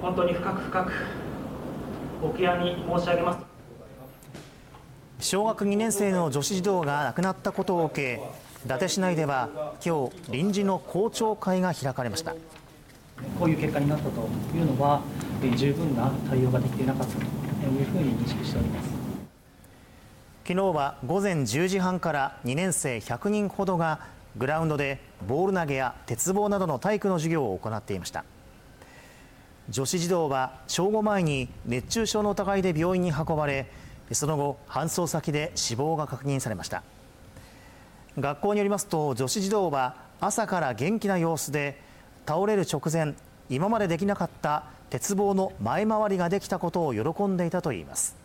本当に深く深くお悔やみ申し上げます。小学2年生の女子児童が亡くなったことを受け伊達市内では今日臨時の校長会が開かれました。こういう結果になったというのは十分な対応ができていなかったというふうに認識しております。昨日は午前10時半から2年生100人ほどがグラウンドでボール投げや鉄棒などの体育の授業を行っていました女子児童は正午前に熱中症の疑いで病院に運ばれその後搬送先で死亡が確認されました。学校によりますと女子児童は朝から元気な様子で倒れる直前今までできなかった鉄棒の前回りができたことを喜んでいたといいます。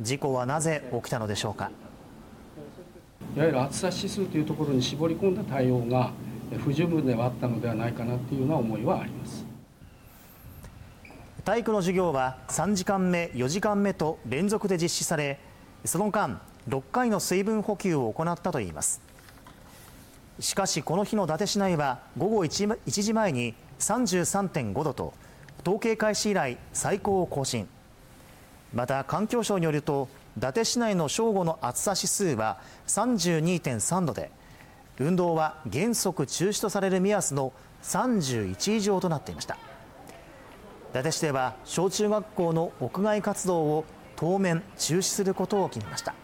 事故はなぜ起きたのでしょうか？いわゆる暑さ指数というところに絞り込んだ対応が不十分ではあったのではないかなというような思いはあります。体育の授業は3時間目4時間目と連続で実施されその間6回の水分補給を行ったといいます。しかしこの日の伊達市内は午後 1, 1時前に33.5度と統計開始以来最高を更新。また環境省によると伊達市内の正午の暑さ指数は32.3度で運動は原則中止とされる目安の31以上となっていました。伊達市では小中学校の屋外活動を当面中止することを決めました。